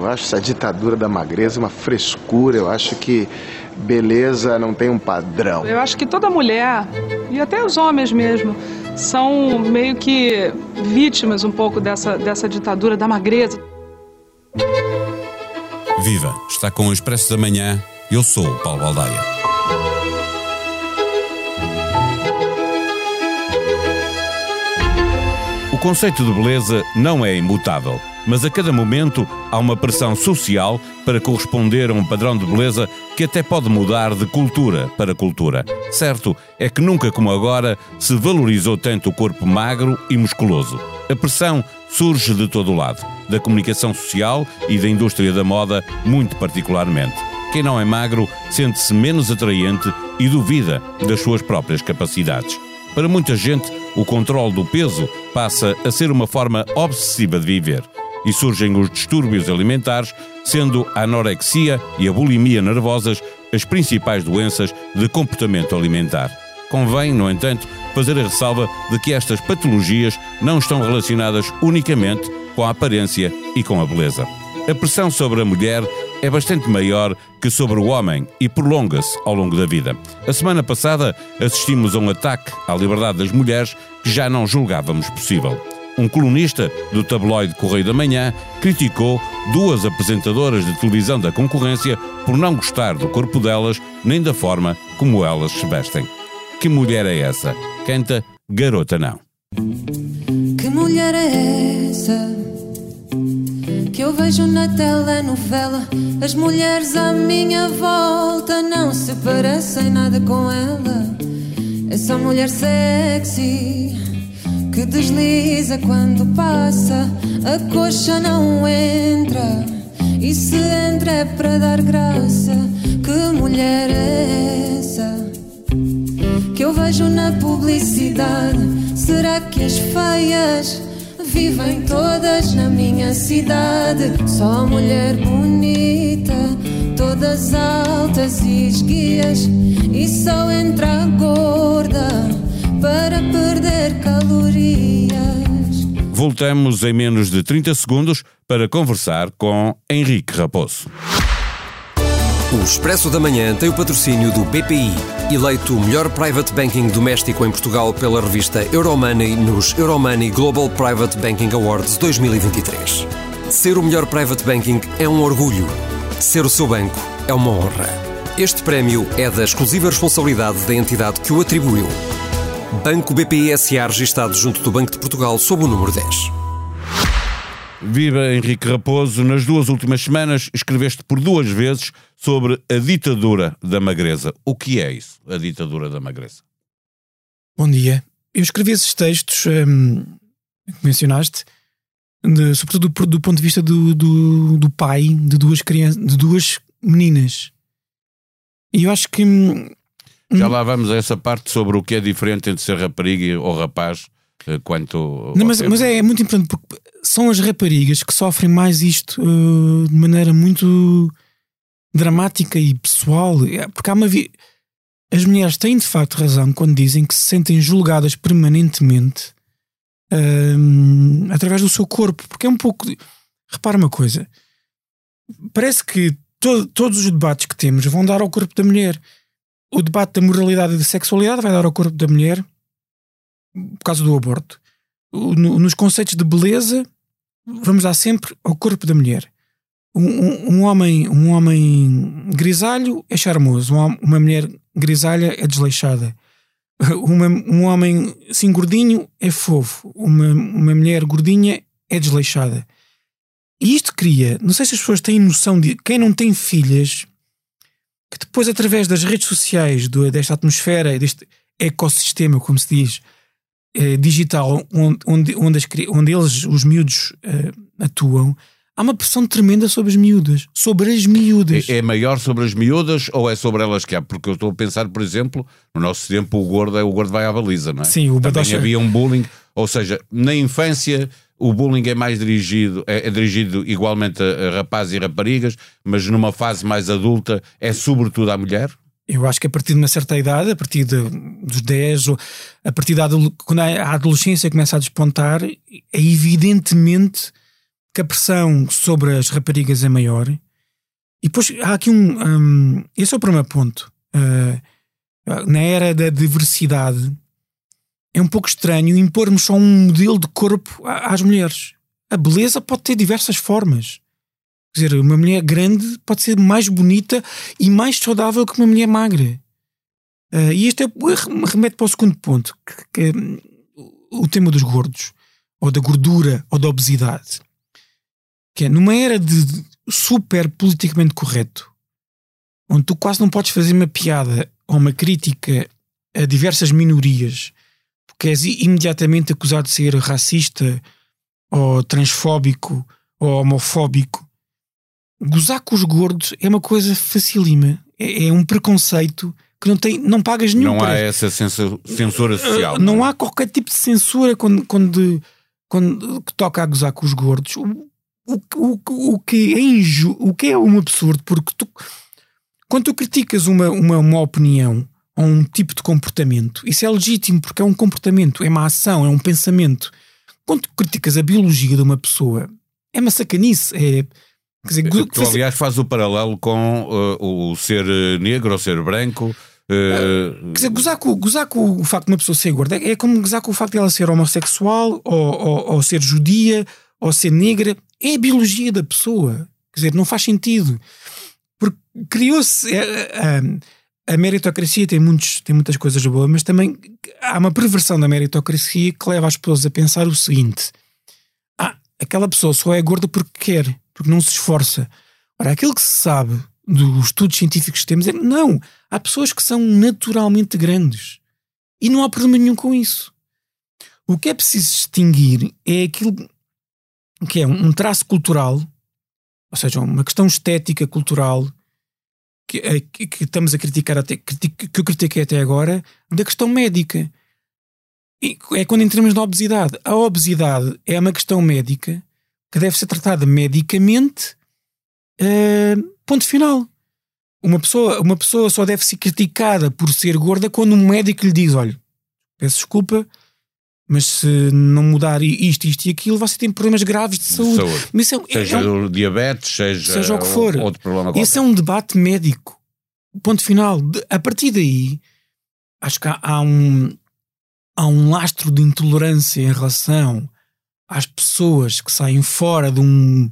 Eu acho essa ditadura da magreza uma frescura. Eu acho que beleza não tem um padrão. Eu acho que toda mulher, e até os homens mesmo, são meio que vítimas um pouco dessa, dessa ditadura da magreza. Viva! Está com o Expresso da Manhã. Eu sou o Paulo Baldaia. O conceito de beleza não é imutável, mas a cada momento há uma pressão social para corresponder a um padrão de beleza que até pode mudar de cultura para cultura. Certo é que nunca como agora se valorizou tanto o corpo magro e musculoso. A pressão surge de todo o lado, da comunicação social e da indústria da moda, muito particularmente. Quem não é magro sente-se menos atraente e duvida das suas próprias capacidades. Para muita gente, o controle do peso passa a ser uma forma obsessiva de viver e surgem os distúrbios alimentares, sendo a anorexia e a bulimia nervosas as principais doenças de comportamento alimentar. Convém, no entanto, fazer a ressalva de que estas patologias não estão relacionadas unicamente com a aparência e com a beleza. A pressão sobre a mulher é bastante maior que sobre o homem e prolonga-se ao longo da vida. A semana passada assistimos a um ataque à liberdade das mulheres que já não julgávamos possível. Um colunista do tabloide Correio da Manhã criticou duas apresentadoras de televisão da concorrência por não gostar do corpo delas nem da forma como elas se vestem. Que mulher é essa? Canta Garota Não. Que mulher é essa? Que eu vejo na telenovela As mulheres à minha volta Não se parecem nada com ela Essa mulher sexy Que desliza quando passa. A coxa não entra E se entra é para dar graça. Que mulher é essa? Que eu vejo na publicidade? Será que as feias Vivem todas na minha cidade, só mulher bonita, todas altas e esguias, e só entra gorda para perder calorias. Voltamos em menos de 30 segundos para conversar com Henrique Raposo. O Expresso da Manhã tem o patrocínio do BPI, eleito o melhor private banking doméstico em Portugal pela revista Euromoney nos Euromoney Global Private Banking Awards 2023. Ser o melhor private banking é um orgulho. Ser o seu banco é uma honra. Este prémio é da exclusiva responsabilidade da entidade que o atribuiu. Banco BPI SA registado junto do Banco de Portugal sob o número 10. Viva Henrique Raposo, nas duas últimas semanas escreveste por duas vezes sobre a ditadura da magreza. O que é isso, a ditadura da magreza? Bom dia. Eu escrevi esses textos hum, que mencionaste, de, sobretudo do, do, ponto de vista do, do, do, pai de duas crianças, de duas meninas. E eu acho que. Hum, Já lá vamos a essa parte sobre o que é diferente entre ser rapariga ou rapaz eh, quanto. Não, mas, mas, é muito importante porque são as raparigas que sofrem mais isto uh, de maneira muito dramática e pessoal. É, porque há uma. Vi... As mulheres têm de facto razão quando dizem que se sentem julgadas permanentemente uh, através do seu corpo. Porque é um pouco. Repara uma coisa. Parece que to todos os debates que temos vão dar ao corpo da mulher. O debate da moralidade e da sexualidade vai dar ao corpo da mulher por causa do aborto. No, nos conceitos de beleza, vamos dar sempre ao corpo da mulher. Um, um, um homem, um homem grisalho é charmoso, uma, uma mulher grisalha é desleixada. Uma, um homem assim gordinho é fofo, uma, uma mulher gordinha é desleixada. E isto cria, não sei se as pessoas têm noção de quem não tem filhas, que depois, através das redes sociais, do, desta atmosfera, deste ecossistema, como se diz, eh, digital, onde, onde, onde, as, onde eles, os miúdos, eh, atuam, há uma pressão tremenda sobre as miúdas. Sobre as miúdas. É, é, maior sobre as miúdas ou é sobre elas que há? Porque eu estou a pensar, por exemplo, no nosso tempo o gordo, é, o gordo vai à baliza, não é? Sim, o Também havia um bullying, ou seja, na infância o bullying é mais dirigido, é, é dirigido igualmente a, a rapazes e raparigas, mas numa fase mais adulta é sobretudo à mulher? Eu acho que a partir de uma certa idade, a partir de, dos 10, ou a partir da quando a adolescência começa a despontar, é evidentemente que a pressão sobre as raparigas é maior. E depois há aqui um. um esse é o primeiro ponto. Uh, na era da diversidade, é um pouco estranho impormos só um modelo de corpo às mulheres. A beleza pode ter diversas formas. Quer dizer, uma mulher grande pode ser mais bonita e mais saudável que uma mulher magra. Uh, e este é, remete para o segundo ponto, que, que é o tema dos gordos, ou da gordura, ou da obesidade. Que é numa era de super politicamente correto, onde tu quase não podes fazer uma piada ou uma crítica a diversas minorias, porque és imediatamente acusado de ser racista, ou transfóbico, ou homofóbico. Gozar com os gordos é uma coisa facílima. É, é um preconceito que não, tem, não pagas nenhum. Não há essa censura social. Não, não, é? há qualquer tipo de censura quando, quando, quando que toca a gozar com os gordos. O, o, o, o, que é inju, o que é um absurdo, porque tu, quando tu criticas uma, uma, uma opinião ou um tipo de comportamento, isso é legítimo porque é um comportamento, é uma ação, é um pensamento. Quando tu criticas a biologia de uma pessoa, é uma sacanice. É, quer dizer, tu, aliás, faz o paralelo com uh, o ser negro ou ser branco. Uh... Quer dizer, gozar com, gozar com o facto de uma pessoa ser gorda é como gozar com o facto de ela ser homossexual ou, ou, ou ser judia ou ser negra. É a biologia da pessoa. Quer dizer, não faz sentido criou-se. A, é, a, a, meritocracia tem, muitos, tem muitas coisas boas, mas também há uma perversão da meritocracia que leva as pessoas a pensar o seguinte: ah, aquela pessoa só é gorda porque quer, porque não se esforça. Ora, aquilo que se sabe dos estudos científicos que temos é não, há pessoas que são naturalmente grandes e não há problema nenhum com isso. O que é preciso distinguir é aquilo que é um traço cultural, ou seja, uma questão estética cultural eh, que, que, estamos a criticar até que eu critiquei até agora da questão médica. E é quando entramos na obesidade. A obesidade é uma questão médica que deve ser tratada medicamente. Uh, ponto final. Uma pessoa, uma pessoa só deve ser criticada por ser gorda quando um médico lhe diz: olha, peço desculpa, mas se não mudar isto, isto e aquilo, você tem problemas graves de saúde. saúde. Mas é, seja é um, diabetes, seja, seja o que for. outro problema qualquer. Esse é um debate médico. Ponto final. A partir daí, acho que há, há um, há um lastro de intolerância em relação às pessoas que saem fora de um,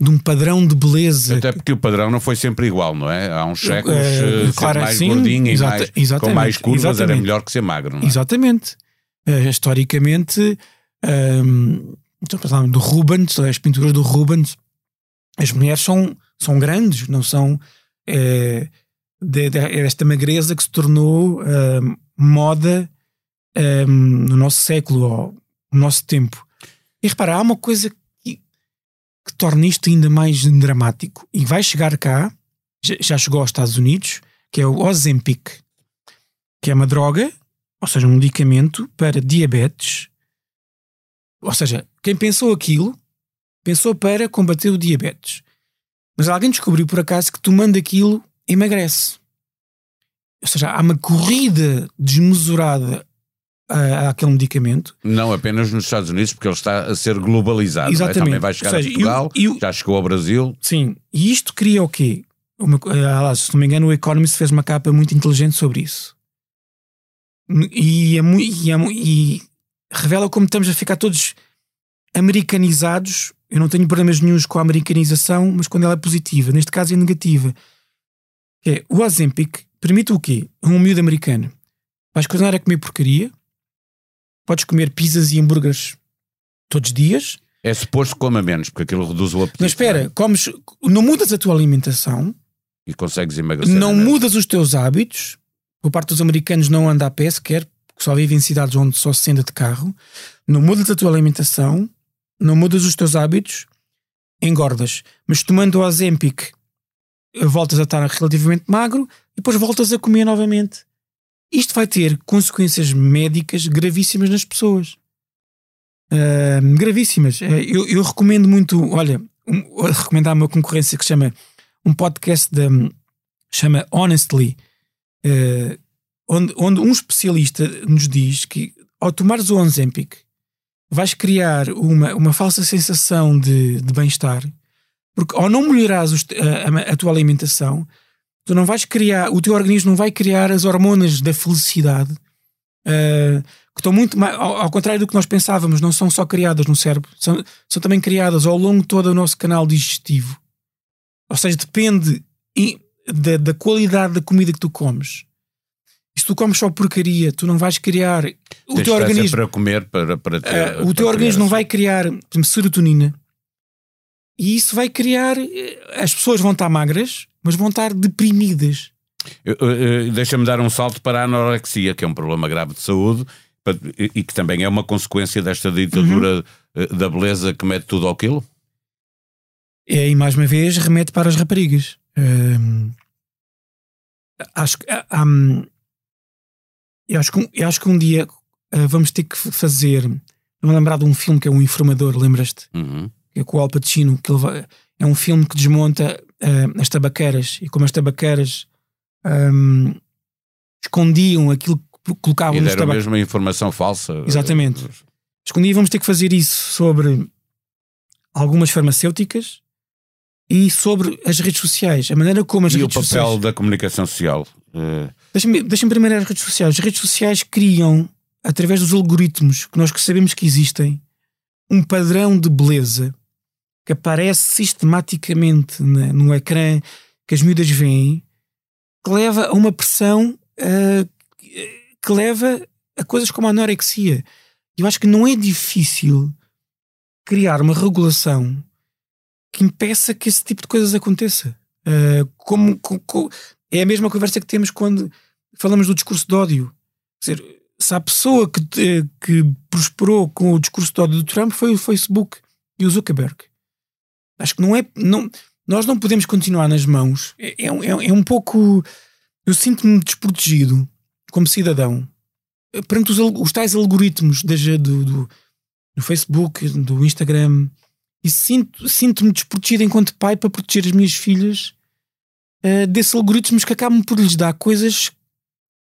de um padrão de beleza. Até porque o padrão não foi sempre igual, não é? Há uns séculos, uh, claro, mais sim, gordinho e mais, com mais curvas exatamente. era melhor que ser magro, não é? Exatamente uh, historicamente, um, ehm, do Rubens, as pinturas do Rubens, as mulheres são, são grandes, não são uh, de, de, esta magreza que se tornou uh, moda um, no nosso século, ou no nosso tempo. E repara, há uma coisa que, que torna isto ainda mais dramático e vai chegar cá, já, já chegou aos Estados Unidos, que é o Ozempic, que é uma droga ou seja, um medicamento para diabetes. Ou seja, quem pensou aquilo pensou para combater o diabetes. Mas alguém descobriu por acaso que tomando aquilo emagrece. Ou seja, há uma corrida desmesurada a, àquele medicamento. Não apenas nos Estados Unidos, porque ele está a ser globalizado. É? Exatamente. Também vai chegar seja, a Portugal, eu, eu, já chegou ao Brasil. Sim, e isto cria o quê? Uma, ah, se não me engano, o Economist fez uma capa muito inteligente sobre isso. E, é, e, é, e revela como estamos a ficar todos americanizados. Eu não tenho problemas nenhums com a americanização, mas quando ela é positiva, neste caso é negativa. É, o Ozempic permite o quê? Um miúdo americano. Vais continuar a comer porcaria, podes comer pizzas e hambúrgueres todos os dias. É suposto que coma menos, porque aquilo reduz o apetite. Mas espera, é? comes, não mudas a tua alimentação. E consegues emagrecer. Não mudas os teus hábitos por parte dos americanos não anda a pé sequer, porque só vivem em cidades onde só se anda de carro, não mudas a tua alimentação, não mudas os teus hábitos, engordas. Mas tomando o Ozempic, voltas a estar relativamente magro e depois voltas a comer novamente. Isto vai ter consequências médicas gravíssimas nas pessoas. Uh, gravíssimas. Uh, eu, eu, recomendo muito, olha, um, recomendar uma concorrência que chama um podcast de, chama Honestly, uh, onde, onde um especialista nos diz que ao tomares o Ozempic vais criar uma, uma falsa sensação de, de bem-estar, porque ao não melhorares os, a, a, tua alimentação, tu não vais criar, o teu organismo não vai criar as hormonas da felicidade, uh, que estão muito mais, ao, ao, contrário do que nós pensávamos, não são só criadas no cérebro, são, são também criadas ao longo de todo o nosso canal digestivo. Ou seja, depende da, da qualidade da comida que tu comes. E se tu comes só porcaria, tu não vais criar. O teu organismo. para comer para, para ter, uh, O teu organismo não vai criar, exemplo, serotonina. E isso vai criar. Eh, as pessoas vão estar magras, mas vão estar deprimidas. Deixa-me dar um salto para a anorexia, que é um problema grave de saúde e que também é uma consequência desta ditadura uhum. da beleza que mete tudo ao quilo. É, e mais uma vez remete para as raparigas. Hum, acho que hum, eu acho que, eu acho que um dia uh, vamos ter que fazer. Não lembrar de um filme que é um informador, lembras-te? Uhum. É com o Al Pacino, que vai, é um filme que desmonta uh, as tabaqueiras e como as tabaqueiras um, escondiam aquilo que colocavam e nos tabac... mesmo a informação falsa. Exatamente. Escondiam, vamos ter que fazer isso sobre algumas farmacêuticas e sobre as redes sociais, a maneira como as e redes sociais. E o papel sociais... da comunicação social. Uh... Deixa-me deixa primeiro as redes sociais. As redes sociais criam, através dos algoritmos que nós sabemos que existem, um padrão de beleza que aparece sistematicamente na, no ecrã que as miúdas veem, que leva a uma pressão uh, que leva a coisas como a anorexia. Eu acho que não é difícil criar uma regulação que impeça que esse tipo de coisas aconteça. Uh, como, como, é a mesma conversa que temos quando falamos do discurso de ódio. Quer dizer, se a pessoa que, que prosperou com o discurso de ódio do Trump foi o Facebook e o Zuckerberg. Acho que não é. Não, nós não podemos continuar nas mãos. É, é, é, é um pouco. Eu sinto-me desprotegido como cidadão perante os, os tais algoritmos do, do, do Facebook, do Instagram. E sinto-me sinto desprotegido enquanto pai para proteger as minhas filhas uh, desses algoritmos que acabam por lhes dar coisas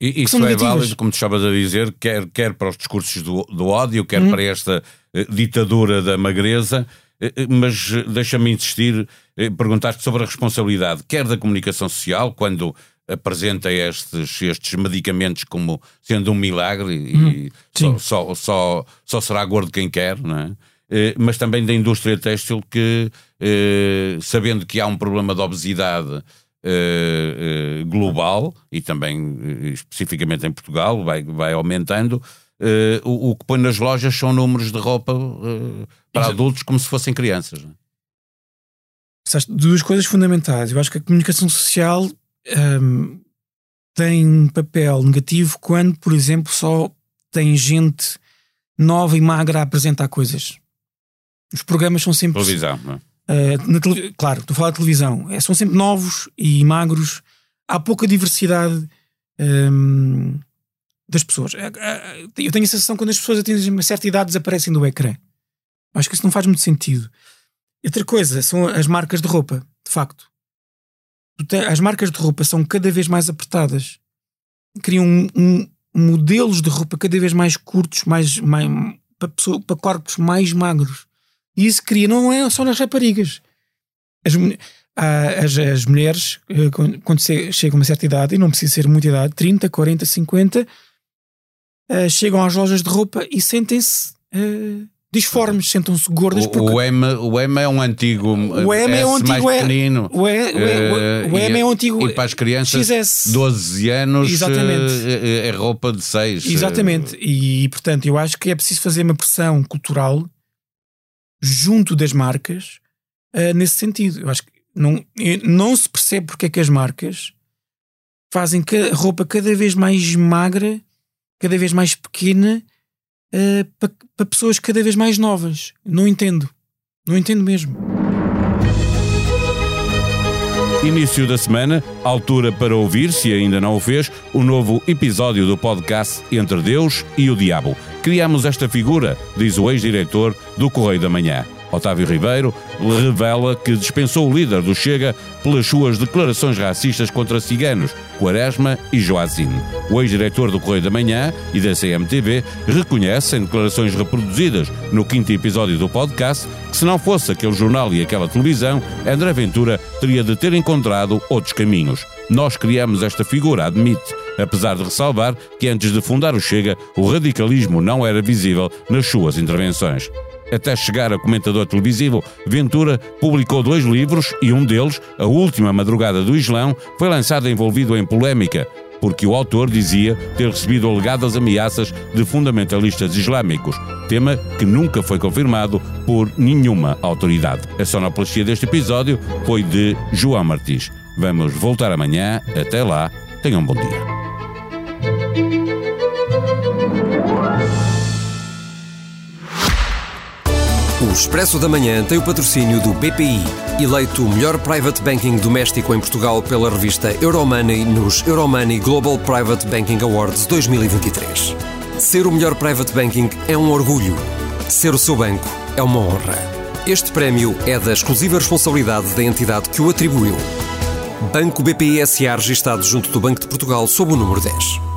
e isso é válido, como tu estavas a dizer, quer, quer para os discursos do, do ódio, quer uhum. para esta uh, ditadura da magreza, uh, mas deixa-me insistir, perguntar-te sobre a responsabilidade, quer da comunicação social, quando apresenta estes, estes medicamentos como sendo um milagre uhum. e só, só, só, só, será gordo quem quer, não é? Mas também da indústria têxtil que, sabendo que há um problema de obesidade uh, global e também especificamente em Portugal, vai, vai aumentando. O, o, que põe nas lojas são números de roupa para Exato. adultos como se fossem crianças. É? Duas coisas fundamentais. Eu acho que a comunicação social um, ehm, tem um papel negativo quando, por exemplo, só tem gente nova e magra a apresentar coisas. Os programas são sempre. Televisão, não é? Uh, tele... Claro, estou a falar de televisão. É, são sempre novos e magros. Há pouca diversidade um, ehm, das pessoas. Eh, eu tenho a sensação que quando as pessoas atingem uma certa idade desaparecem do ecrã. Acho que isso não faz muito sentido. Outra coisa são as marcas de roupa, de facto. As marcas de roupa são cada vez mais apertadas. Criam um, um, modelos de roupa cada vez mais curtos, mais, mais para, pessoa, para corpos mais magros. E isso cria, não é só nas raparigas. As, as, as mulheres, eh, quando chegam a uma certa idade, e não precisa ser muita idade, 30, 40, 50, uh, chegam às lojas de roupa e sentem-se uh, disformes, sentam-se gordas. O, porque... o, M, o M é um antigo. O M é um antigo. Mais pequenino. O, e, o, o, M é um antigo. E para as crianças, XS. 12 anos, Exatamente. é roupa de 6. Exatamente. E, portanto, eu acho que é preciso fazer uma pressão cultural junto das marcas uh, nesse sentido. Eu acho que não, não se percebe porque é que as marcas fazem a roupa cada vez mais magra, cada vez mais pequena, uh, eh, para, para pessoas cada vez mais novas. Não entendo. Não entendo mesmo. Início da semana, altura para ouvir, se ainda não o fez, o novo episódio do podcast Entre Deus e o Diabo. Criamos esta figura, diz o ex-diretor do Correio da Manhã. Otávio Ribeiro, revela que dispensou o líder do Chega pelas suas declarações racistas contra ciganos, Quaresma e Joacine. O ex-diretor do Correio da Manhã e da CMTV reconhece, em declarações reproduzidas no quinto episódio do podcast, que se não fosse aquele jornal e aquela televisão, André Ventura teria de ter encontrado outros caminhos. Nós criamos esta figura, admite, apesar de ressalvar que antes de fundar o Chega, o radicalismo não era visível nas suas intervenções. Até chegar a comentador televisivo, Ventura publicou dois livros e um deles, A Última Madrugada do Islão, foi lançado envolvido em polémica, porque o autor dizia ter recebido alegadas ameaças de fundamentalistas islâmicos, tema que nunca foi confirmado por nenhuma autoridade. A sonoplastia deste episódio foi de João Martins. Vamos voltar amanhã. Até lá. Tenham um bom dia. Expresso da Manhã tem o patrocínio do BPI, eleito o melhor private banking doméstico em Portugal pela revista Euromoney nos Euromoney Global Private Banking Awards 2023. Ser o melhor private banking é um orgulho. Ser o seu banco é uma honra. Este prémio é da exclusiva responsabilidade da entidade que o atribuiu. Banco BPI SA registado junto do Banco de Portugal sob o número 10.